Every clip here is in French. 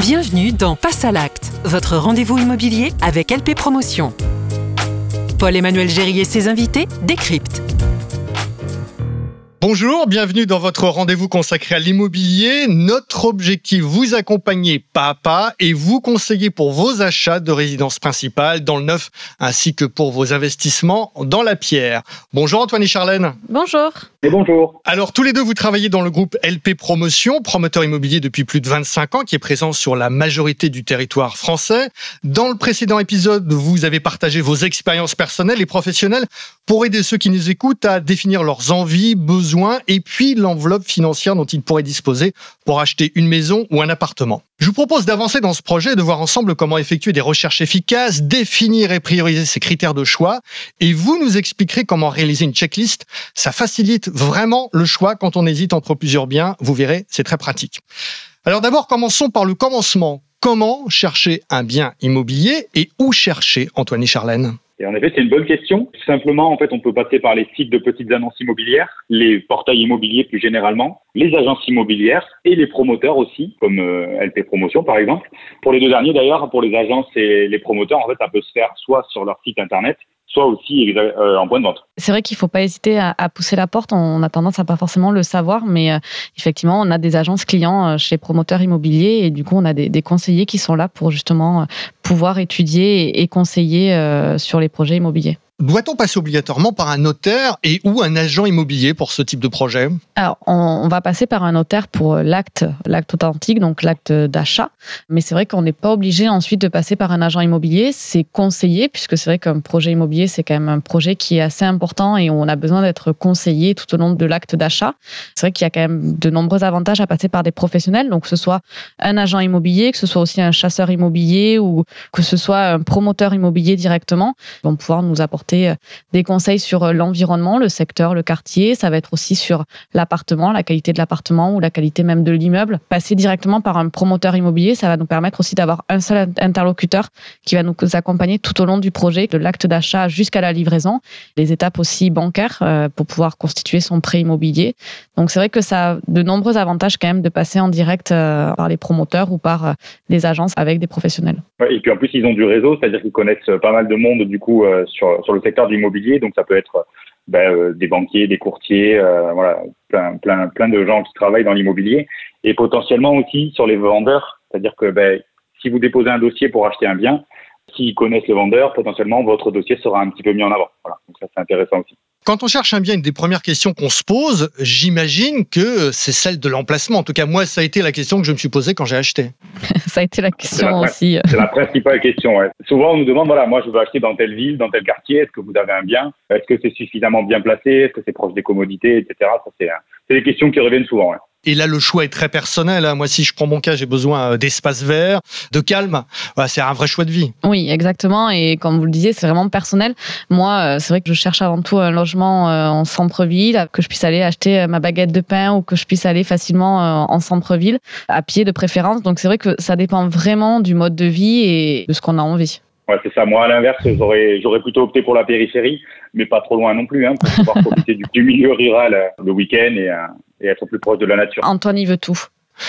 Bienvenue dans Passe à l'acte, votre rendez-vous immobilier avec LP Promotion. Paul-Emmanuel Géry et ses invités décryptent. Bonjour, bienvenue dans votre rendez-vous consacré à l'immobilier. Notre objectif, vous accompagner pas à pas et vous conseiller pour vos achats de résidence principale dans le neuf ainsi que pour vos investissements dans la pierre. Bonjour Antoine et Charlène. Bonjour. Et bonjour. Alors tous les deux, vous travaillez dans le groupe LP Promotion, promoteur immobilier depuis plus de 25 ans qui est présent sur la majorité du territoire français. Dans le précédent épisode, vous avez partagé vos expériences personnelles et professionnelles pour aider ceux qui nous écoutent à définir leurs envies, besoins et puis l'enveloppe financière dont ils pourraient disposer pour acheter une maison ou un appartement. Je vous propose d'avancer dans ce projet et de voir ensemble comment effectuer des recherches efficaces, définir et prioriser ces critères de choix. Et vous nous expliquerez comment réaliser une checklist. Ça facilite vraiment le choix quand on hésite entre plusieurs biens. Vous verrez, c'est très pratique. Alors d'abord, commençons par le commencement. Comment chercher un bien immobilier et où chercher, Antoine et Charlène? Et en effet, c'est une bonne question. Simplement, en fait, on peut passer par les sites de petites annonces immobilières, les portails immobiliers plus généralement, les agences immobilières et les promoteurs aussi, comme euh, LP Promotion par exemple. Pour les deux derniers d'ailleurs, pour les agences et les promoteurs, en fait, ça peut se faire soit sur leur site internet, soit aussi euh, en point de vente. C'est vrai qu'il ne faut pas hésiter à, pousser la porte. On a tendance à pas forcément le savoir, mais euh, effectivement, on a des agences clients euh, chez promoteurs immobiliers et du coup, on a des, conseillers qui sont là pour justement pouvoir étudier et conseiller sur les projets immobiliers. Doit-on passer obligatoirement par un notaire et ou un agent immobilier pour ce type de projet? Alors, on, va passer par un notaire pour l'acte, l'acte authentique, donc l'acte d'achat. Mais c'est vrai qu'on n'est pas obligé ensuite de passer par un agent immobilier. C'est conseillé, puisque c'est vrai qu'un projet immobilier, c'est quand même un projet qui est assez important et on a besoin d'être conseillé tout au long de l'acte d'achat. C'est vrai qu'il y a quand même de nombreux avantages à passer par des professionnels, donc que ce soit un agent immobilier, que ce soit aussi un chasseur immobilier ou que ce soit un promoteur immobilier directement, vont pouvoir nous apporter euh, des conseils sur euh, l'environnement, le secteur, le quartier. Ça va être aussi sur l'appartement, la qualité de l'appartement ou la qualité même de l'immeuble. Passer directement par un promoteur immobilier, ça va nous permettre aussi d'avoir un seul interlocuteur qui va nous accompagner tout au long du projet, de l'acte d'achat jusqu'à la livraison, les étapes aussi bancaires euh, pour pouvoir constituer son prêt immobilier. Donc c'est vrai que ça a de nombreux avantages quand même de passer en direct par les promoteurs ou par les agences avec des professionnels. Et puis en plus ils ont du réseau, c'est-à-dire qu'ils connaissent pas mal de monde du coup sur, sur le secteur de l'immobilier. Donc ça peut être ben, euh, des banquiers, des courtiers, euh, voilà, plein, plein, plein de gens qui travaillent dans l'immobilier. Et potentiellement aussi sur les vendeurs, c'est-à-dire que ben, si vous déposez un dossier pour acheter un bien, s'ils connaissent le vendeur, potentiellement votre dossier sera un petit peu mis en avant. Voilà. Donc ça c'est intéressant aussi. Quand on cherche un bien, une des premières questions qu'on se pose, j'imagine que c'est celle de l'emplacement. En tout cas, moi, ça a été la question que je me suis posée quand j'ai acheté. ça a été la question aussi. C'est la principale question. Souvent, on nous demande, voilà, moi, je veux acheter dans telle ville, dans tel quartier. Est-ce que vous avez un bien? Est-ce que c'est suffisamment bien placé? Est-ce que c'est proche des commodités, etc. Ça, c'est des questions qui reviennent souvent. Et là, le choix est très personnel. Hein. Moi, si je prends mon cas, j'ai besoin euh, d'espace vert, de calme. c'est un vrai choix de vie. Oui, exactement. Et comme vous le disiez, c'est vraiment personnel. Moi, euh, c'est vrai que je cherche avant tout un logement euh, en centre-ville, que je puisse aller acheter ma baguette de pain ou que je puisse aller facilement en centre-ville, à pied de préférence. Donc, c'est vrai que ça dépend vraiment du mode de vie et de ce qu'on a envie. Ouais, c'est ça. Moi, à l'inverse, j'aurais, j'aurais plutôt opté pour la périphérie, mais pas trop loin non plus, hein, pour pouvoir profiter du, milieu rural le week-end et, et être plus proche de la nature. Antoine, il veut tout.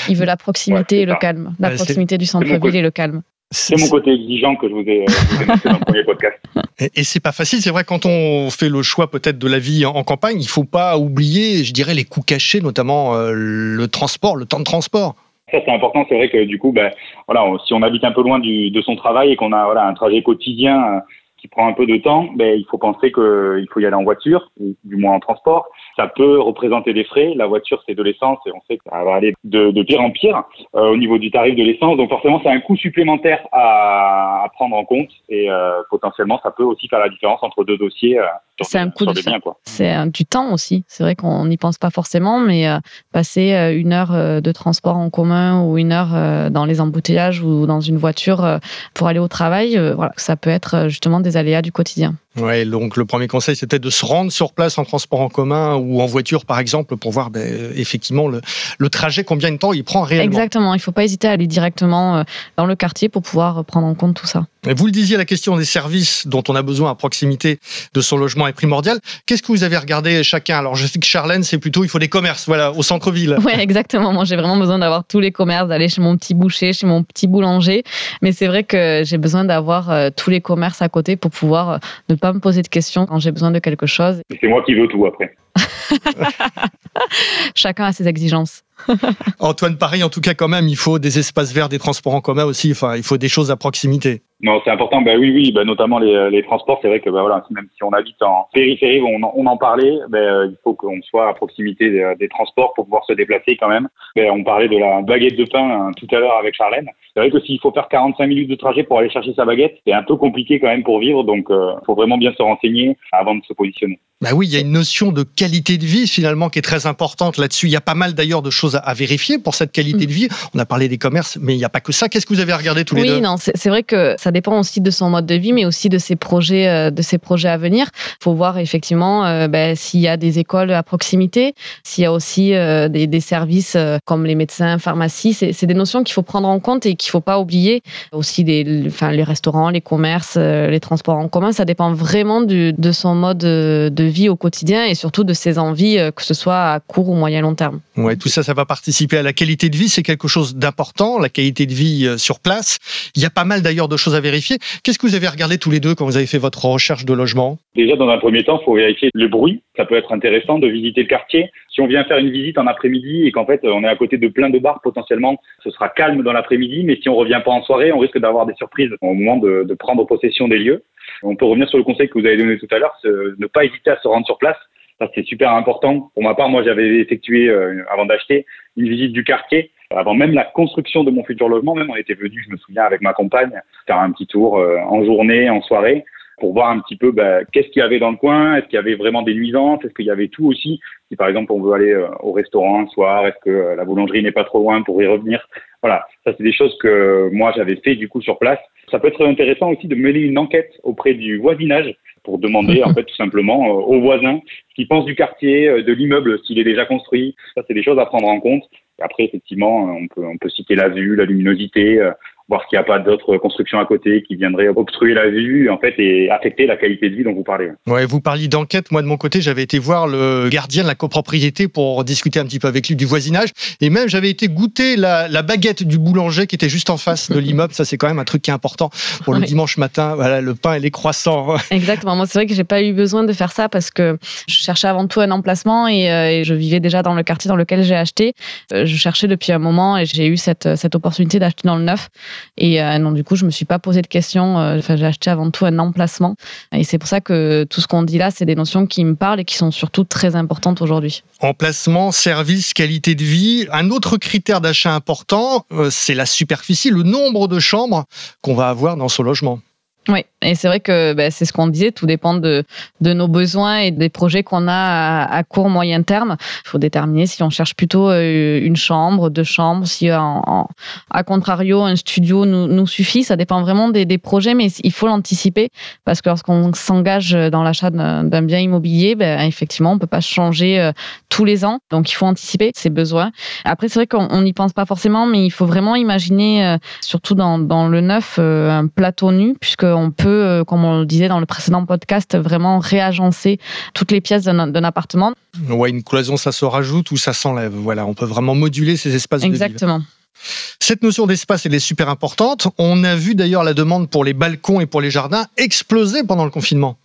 Il veut la proximité et le calme. La proximité du centre-ville et le calme. C'est mon côté exigeant que je vous ai, euh, montré dans le premier podcast. Et, et c'est pas facile. C'est vrai quand on fait le choix peut-être de la vie en, campagne, il faut pas oublier, je dirais, les coûts cachés, notamment euh, le transport, le temps de transport. Ça c'est important. C'est vrai que du coup, ben, voilà, si on habite un peu loin du, de son travail et qu'on a voilà un trajet quotidien euh, qui prend un peu de temps, ben, il faut penser qu'il faut y aller en voiture, du moins en transport. Ça peut représenter des frais. La voiture, c'est de l'essence et on sait que ça va aller de, de pire en pire euh, au niveau du tarif de l'essence. Donc forcément, c'est un coût supplémentaire à, à prendre en compte et euh, potentiellement, ça peut aussi faire la différence entre deux dossiers. Euh, c'est un coût de biens, C'est du temps aussi. C'est vrai qu'on n'y pense pas forcément, mais euh, passer euh, une heure de transport en commun ou une heure dans les embouteillages ou dans une voiture pour aller au travail, voilà, ça peut être justement des aléas du quotidien. Ouais, donc le premier conseil, c'était de se rendre sur place en transport en commun ou en voiture, par exemple, pour voir ben, effectivement le, le, trajet, combien de temps il prend réellement. Exactement, il ne faut pas hésiter à aller directement euh, dans le quartier pour pouvoir prendre en compte tout ça. Vous le disiez, la question des services dont on a besoin à proximité de son logement est primordiale. Qu'est-ce que vous avez regardé chacun? Alors, je sais que Charlène, c'est plutôt, il faut des commerces, voilà, au centre-ville. Oui, exactement. Moi, j'ai vraiment besoin d'avoir tous les commerces, d'aller chez mon petit boucher, chez mon petit boulanger. Mais c'est vrai que j'ai besoin d'avoir euh, tous les commerces à côté pour pouvoir euh, ne pas me poser de questions quand j'ai besoin de quelque chose. C'est moi qui veux tout après. Chacun a ses exigences. Antoine, pareil, en tout cas, quand même, il faut des espaces verts, des transports en commun aussi. Enfin, il faut des choses à proximité. Non, c'est important. Ben oui, oui, ben notamment les, les transports. C'est vrai que ben voilà, même si on habite en périphérie, on, on en parlait. Ben, euh, il faut qu'on soit à proximité des, des, transports pour pouvoir se déplacer quand même. Ben, on parlait de la baguette de pain hein, tout à l'heure avec Charlène. C'est vrai que s'il faut faire 45 minutes de trajet pour aller chercher sa baguette, c'est un peu compliqué quand même pour vivre. Donc, il euh, faut vraiment bien se renseigner avant de se positionner. Bah oui, il y a une notion de qualité de vie finalement qui est très importante là-dessus. Il y a pas mal d'ailleurs de choses à vérifier pour cette qualité de vie. On a parlé des commerces, mais il n'y a pas que ça. Qu'est-ce que vous avez regardé tous les deux? Oui, non, c'est vrai que ça dépend aussi de son mode de vie, mais aussi de ses projets, euh, de ses projets à venir. Il faut voir effectivement euh, ben, s'il y a des écoles à proximité, s'il y a aussi euh, des, des, services comme les médecins, pharmacies. C'est des notions qu'il faut prendre en compte et qu'il faut pas oublier. Aussi des, enfin, les restaurants, les commerces, les transports en commun, ça dépend vraiment de son mode de vie au quotidien et surtout de ses envies, euh, que ce soit à court ou moyen long terme. Ouais, tout ça, ça va participer à la qualité de vie. C'est quelque chose d'important, la qualité de vie euh, sur place. Il y a pas mal d'ailleurs de choses à vérifier. Qu'est-ce que vous avez regardé tous les deux quand vous avez fait votre recherche de logement? Déjà, dans un premier temps, il faut vérifier le bruit. Ça peut être intéressant de visiter le quartier. Si on vient faire une visite en après-midi et qu'en fait on est à côté de plein de bars, potentiellement, ce sera calme dans l'après-midi. Mais si on revient pas en soirée, on risque d'avoir des surprises au moment de, de prendre possession des lieux. On peut revenir sur le conseil que vous avez donné tout à l'heure, ne pas hésiter à se rendre sur place. Ça, c'est super important. Pour ma part, moi, j'avais effectué, euh, avant d'acheter, une visite du quartier. Avant même la construction de mon futur logement, même, on était venu, je me souviens, avec ma compagne, faire un petit tour euh, en journée, en soirée, pour voir un petit peu bah, qu'est-ce qu'il y avait dans le coin, est-ce qu'il y avait vraiment des nuisances, est-ce qu'il y avait tout aussi. Si par exemple on veut aller euh, au restaurant un soir, est-ce que la boulangerie n'est pas trop loin pour y revenir. Voilà, ça c'est des choses que moi j'avais fait du coup sur place ça peut être intéressant aussi de mener une enquête auprès du voisinage pour demander en fait tout simplement euh, aux voisins ce qu'ils pensent du quartier, euh, de l'immeuble, s'il est déjà construit. Ça, c'est des choses à prendre en compte. après, effectivement, on peut, on peut citer la vue, la luminosité, euh, voir s'il n'y a pas d'autres constructions à côté qui viendraient obstruer la vue en fait et affecter la qualité de vie dont vous parlez. Ouais, vous parliez d'enquête. Moi de mon côté, j'avais été voir le gardien de la copropriété pour discuter un petit peu avec lui du voisinage et même j'avais été goûter la, la, baguette du boulanger qui était juste en face de l'immeuble. Ça c'est quand même un truc qui est important pour le dimanche matin. Voilà, le pain et les croissants. Exactement. Moi c'est vrai que j'ai pas eu besoin de faire ça parce que je cherchais avant tout un emplacement et, euh, et je vivais déjà dans le quartier dans lequel j'ai acheté. Euh, je cherchais depuis un moment et j'ai eu cette, cette opportunité d'acheter dans le neuf. Et euh, non, du coup, je me suis pas posé de questions. Euh, enfin, j'ai acheté avant tout un emplacement. Et c'est pour ça que tout ce qu'on dit là, c'est des notions qui me parlent et qui sont surtout très importantes aujourd'hui. Emplacement, service, qualité de vie. Un autre critère d'achat important, euh, c'est la superficie, le nombre de chambres qu'on va avoir dans ce logement. Oui, et c'est vrai que ben, c'est ce qu'on disait, tout dépend de, de nos besoins et des projets qu'on a à, court, moyen terme. Il faut déterminer si on cherche plutôt euh, une chambre, deux chambres, si à contrario un studio nous, suffit. Ça dépend vraiment des, des projets, mais il faut l'anticiper parce que lorsqu'on s'engage dans l'achat d'un bien immobilier, ben, effectivement, on peut pas changer euh, tous les ans, donc il faut anticiper ses besoins. Après, c'est vrai qu'on n'y pense pas forcément, mais il faut vraiment imaginer, euh, surtout dans, dans le neuf, un plateau nu, puisque on peut, euh, comme on le disait dans le précédent podcast, vraiment réagencer toutes les pièces d'un appartement. Ouais, une cloison, ça se rajoute ou ça s'enlève. Voilà, on peut vraiment moduler ces espaces Exactement. de vie. Cette notion d'espace, elle est super importante. On a vu d'ailleurs la demande pour les balcons et pour les jardins exploser pendant le confinement.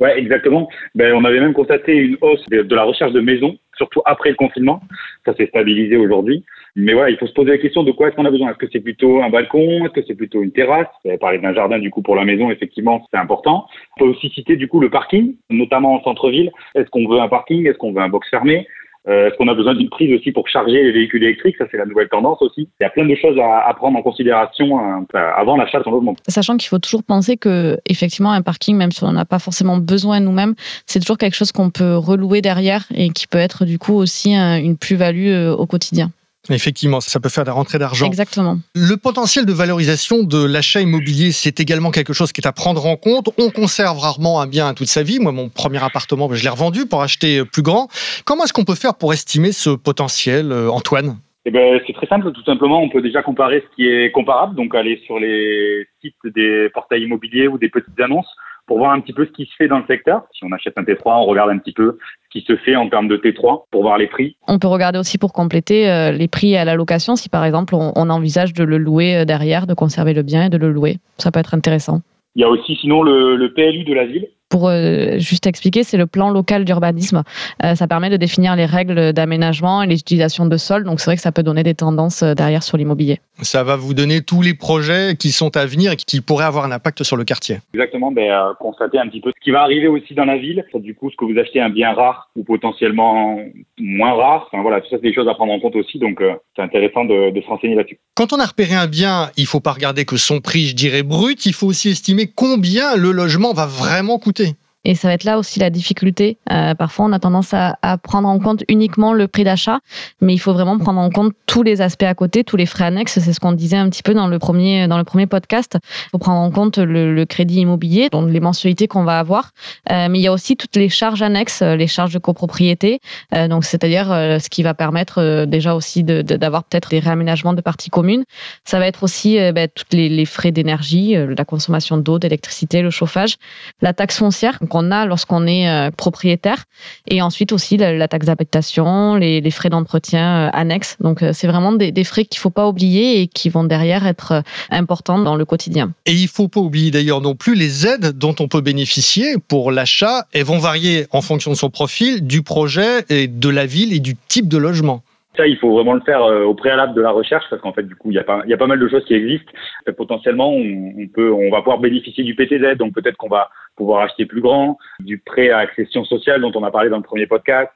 Oui, exactement. Ben, on avait même constaté une hausse de, de la recherche de maisons, surtout après le confinement. Ça s'est stabilisé aujourd'hui. Mais voilà, il faut se poser la question de quoi est-ce qu'on a besoin? Est-ce que c'est plutôt un balcon? Est-ce que c'est plutôt une terrasse? Vous avez parlé d'un jardin du coup pour la maison, effectivement, c'est important. On peut aussi citer du coup le parking, notamment en centre-ville. Est-ce qu'on veut un parking? Est-ce qu'on veut un box fermé? Euh, Est-ce qu'on a besoin d'une prise aussi pour charger les véhicules électriques? Ça, c'est la nouvelle tendance aussi. Il y a plein de choses à, prendre en considération euh, avant l'achat de son logement. Sachant qu'il faut toujours penser que, effectivement, un parking, même si on n'en a pas forcément besoin nous-mêmes, c'est toujours quelque chose qu'on peut relouer derrière et qui peut être du coup aussi une plus-value euh, au quotidien. Effectivement, ça peut faire des rentrées d'argent. Exactement. Le potentiel de valorisation de l'achat immobilier, c'est également quelque chose qui est à prendre en compte. On conserve rarement un bien toute sa vie. Moi, mon premier appartement, je l'ai revendu pour acheter plus grand. Comment est-ce qu'on peut faire pour estimer ce potentiel, euh, Antoine? Eh ben, c'est très simple, tout simplement. On peut déjà comparer ce qui est comparable, donc aller sur les sites des portails immobiliers ou des petites annonces pour voir un petit peu ce qui se fait dans le secteur. Si on achète un T3, on regarde un petit peu ce qui se fait en termes de T3 pour voir les prix. On peut regarder aussi pour compléter euh, les prix à la location si par exemple on, envisage de le louer euh, derrière, de conserver le bien et de le louer. Ça peut être intéressant. Il y a aussi sinon le, le PLU de la ville pour euh, juste expliquer, c'est le plan local d'urbanisme. Euh, ça permet de définir les règles d'aménagement et les utilisations de sol. Donc c'est vrai que ça peut donner des tendances euh, derrière sur l'immobilier. Ça va vous donner tous les projets qui sont à venir et qui pourraient avoir un impact sur le quartier. Exactement, ben, constater un petit peu ce qui va arriver aussi dans la ville. Du coup, ce que vous achetez un bien rare ou potentiellement moins rare. Enfin voilà, tout ça c'est des choses à prendre en compte aussi. Donc c'est intéressant de, de se renseigner là-dessus. Quand on a repéré un bien, il faut pas regarder que son prix, je dirais brut. Il faut aussi estimer combien le logement va vraiment coûter. Et ça va être là aussi la difficulté. Euh, parfois, on a tendance à, à, prendre en compte uniquement le prix d'achat, mais il faut vraiment prendre en compte tous les aspects à côté, tous les frais annexes. C'est ce qu'on disait un petit peu dans le premier dans le premier podcast. Il faut prendre en compte le, le crédit immobilier, donc les mensualités qu'on va avoir, euh, mais il y a aussi toutes les charges annexes, les charges de copropriété. Euh, donc, c'est-à-dire euh, ce qui va permettre euh, déjà aussi d'avoir de, peut-être des réaménagements de parties communes. Ça va être aussi euh, ben, tous les, les, frais d'énergie, la consommation d'eau, d'électricité, le chauffage, la taxe foncière qu'on a lorsqu'on est euh, propriétaire. Et ensuite aussi la, taxe d'habitation, les, frais d'entretien euh, annexes. Donc euh, c'est vraiment des, frais qu'il faut pas oublier et qui vont derrière être importants dans le quotidien. Et il faut pas oublier d'ailleurs non plus les aides dont on peut bénéficier pour l'achat. Elles vont varier en fonction de son profil, du projet et de la ville et du type de logement. Ça, il faut vraiment le faire euh, au préalable de la recherche parce qu'en fait, du coup, il y a pas, y a pas mal de choses qui existent. potentiellement, on, peut, on va pouvoir bénéficier du PTZ, donc peut-être qu'on va pouvoir acheter plus grand, du prêt à accession sociale dont on a parlé dans le premier podcast,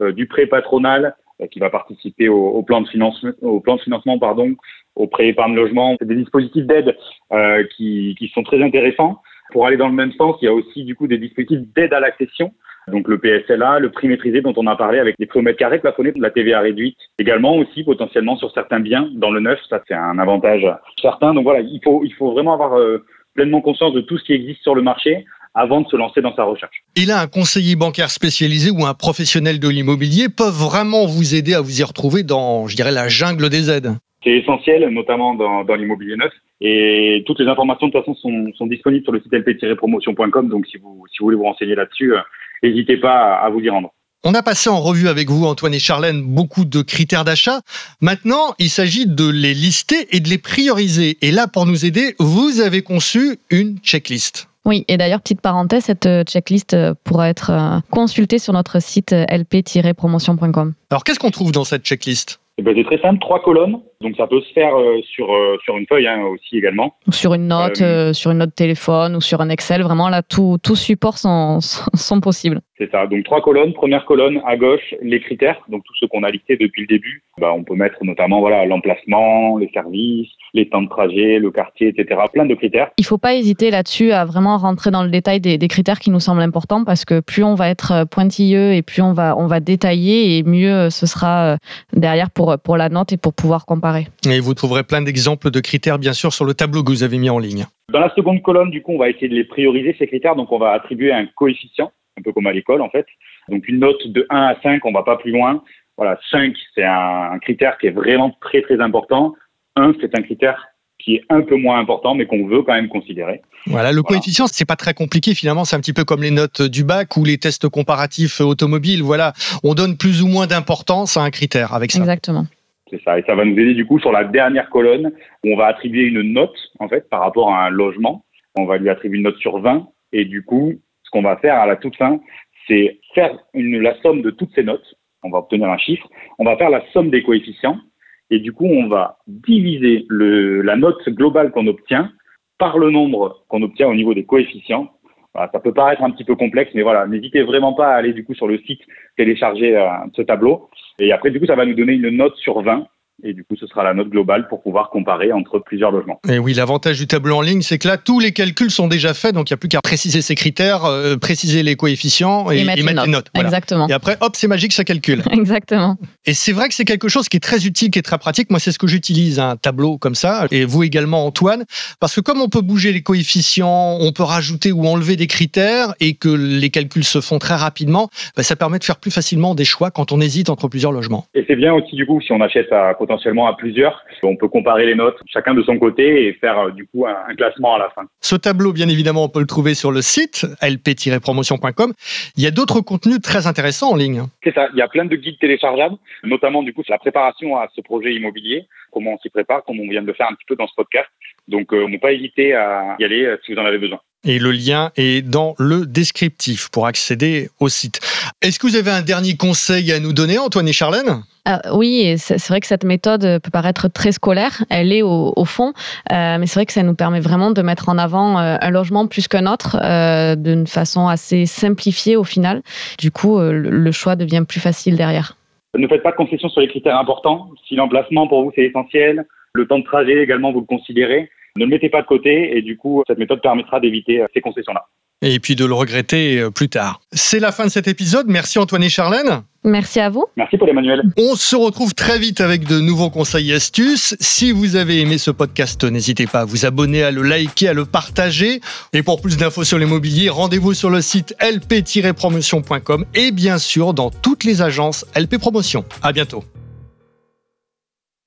euh, du prêt patronal euh, qui va participer au, au, plan de financement, au plan de financement, pardon, au prêt épargne logement. C'est des dispositifs d'aide qui, qui sont très intéressants. Pour aller dans le même sens, il y a aussi du coup des dispositifs d'aide à l'accession donc le PSLA, le prix maîtrisé dont on a parlé avec les prix au mètre carré plafonnés, la TVA réduite, également aussi potentiellement sur certains biens dans le neuf, ça c'est un avantage certain. Donc voilà, il faut, il faut vraiment avoir euh, pleinement conscience de tout ce qui existe sur le marché avant de se lancer dans sa recherche. Et là, un conseiller bancaire spécialisé ou un professionnel de l'immobilier peuvent vraiment vous aider à vous y retrouver dans, je dirais, la jungle des aides. C'est essentiel, notamment dans, dans l'immobilier neuf. Et toutes les informations, de toute façon, sont, sont disponibles sur le site lp-promotion.com. Donc, si vous, si vous voulez vous renseigner là-dessus, euh, n'hésitez pas à vous y rendre. On a passé en revue avec vous, Antoine et Charlène, beaucoup de critères d'achat. Maintenant, il s'agit de les lister et de les prioriser. Et là, pour nous aider, vous avez conçu une checklist. Oui, et d'ailleurs, petite parenthèse, cette euh, checklist euh, pourra être euh, consultée sur notre site lp-promotion.com. Alors, qu'est-ce qu'on trouve dans cette checklist? Ben, C'est très simple, trois colonnes. Donc ça peut se faire sur, sur une feuille hein, aussi également. Sur une note, sur une note téléphone ou sur un Excel. Vraiment, là, tout, tout support sont, sont possibles. C'est ça. Donc trois colonnes. Première colonne à gauche, les critères. Donc tout ce qu'on a listé depuis le début. Bah, on peut mettre notamment voilà l'emplacement, les services, les temps de trajet, le quartier, etc. Plein de critères. Il faut pas hésiter là-dessus à vraiment rentrer dans le détail des, des, critères qui nous semblent importants parce que plus on va être pointilleux et plus on va on va détailler et mieux ce sera euh, derrière pour pour la note et pour pouvoir comparer. Et vous trouverez plein d'exemples de critères bien sûr sur le tableau que vous avez mis en ligne. Dans la seconde colonne, du coup, on va essayer de les prioriser ces critères. Donc on va attribuer un coefficient un peu comme à l'école en fait. Donc une note de 1 à 5, on va pas plus loin. Voilà, 5, c'est un, critère qui est vraiment très très important. 1, c'est un critère qui est un peu moins important, mais qu'on veut quand même considérer. Voilà, le coefficient, c'est pas très compliqué finalement, c'est un petit peu comme les notes du bac ou les tests comparatifs automobiles. Voilà, on donne plus ou moins d'importance à un critère avec ça. Exactement. C'est ça, et ça va nous aider du coup sur la dernière colonne où on va attribuer une note en fait par rapport à un logement. On va lui attribuer une note sur 20 et du coup, ce qu'on va faire à la toute fin, c'est faire la somme de toutes ces notes. On va obtenir un chiffre. On va faire la somme des coefficients. Et du coup, on va diviser la note globale qu'on obtient par le nombre qu'on obtient au niveau des coefficients. Ça peut paraître un petit peu complexe, mais voilà, n'hésitez vraiment pas à aller du coup sur le site télécharger euh, ce tableau. Et après, du coup, ça va nous donner une note sur 20 et du coup, ce sera la note globale pour pouvoir comparer entre plusieurs logements. Et oui, l'avantage du tableau en ligne, c'est que là, tous les calculs sont déjà faits, donc il n'y a plus qu'à préciser ses critères, euh, préciser les coefficients et, Et mettre les les notes. Voilà. Exactement. Et après, hop, c'est magique, ça calcule. Exactement. Et c'est vrai que c'est quelque chose qui est très utile, qui est très pratique. Moi, c'est ce que j'utilise, un tableau comme ça, et vous également, Antoine, parce que comme on peut bouger les coefficients, on peut rajouter ou enlever des critères, et que les calculs se font très rapidement, bah, ça permet de faire plus facilement des choix quand on hésite entre plusieurs logements. Et c'est bien aussi, du coup, si on achète à, potentiellement à plusieurs, on peut comparer les notes, chacun de son côté, et faire euh, du coup un, classement à la fin. Ce tableau, bien évidemment, on peut le trouver sur le site lp-promotion.com. Il y a d'autres contenus très intéressants en ligne. C'est ça, il y a plein de guides téléchargeables, notamment du coup sur la préparation à ce projet immobilier, comment on s'y prépare, comme on vient de le faire un petit peu dans ce podcast. Donc, euh, ne pas hésiter à y aller euh, si vous en avez besoin. Et le lien est dans le descriptif pour accéder au site. Est-ce que vous avez un dernier conseil à nous donner, Antoine et Charlène? Euh, oui, c'est vrai que cette méthode peut paraître très scolaire, elle est au, au fond, euh, mais c'est vrai que ça nous permet vraiment de mettre en avant euh, un logement plus qu'un autre euh, d'une façon assez simplifiée au final. Du coup, euh, le le choix devient plus facile derrière. Ne faites pas de concessions sur les critères importants. Si l'emplacement pour vous c'est essentiel, le temps de trajet également vous le considérez, ne le mettez pas de côté et du coup cette méthode permettra d'éviter euh, ces concessions-là. Et puis de le regretter euh, plus tard. C'est la fin de cet épisode. Merci Antoine et Charlène. Merci à vous. Merci Paul Emmanuel. On se retrouve très vite avec de nouveaux conseils et astuces. Si vous avez aimé ce podcast, n'hésitez pas à vous abonner, à le liker, à le partager. Et pour plus d'infos sur l'immobilier, rendez-vous sur le site lp-promotion.com et bien sûr dans toutes les agences LP Promotion. À bientôt.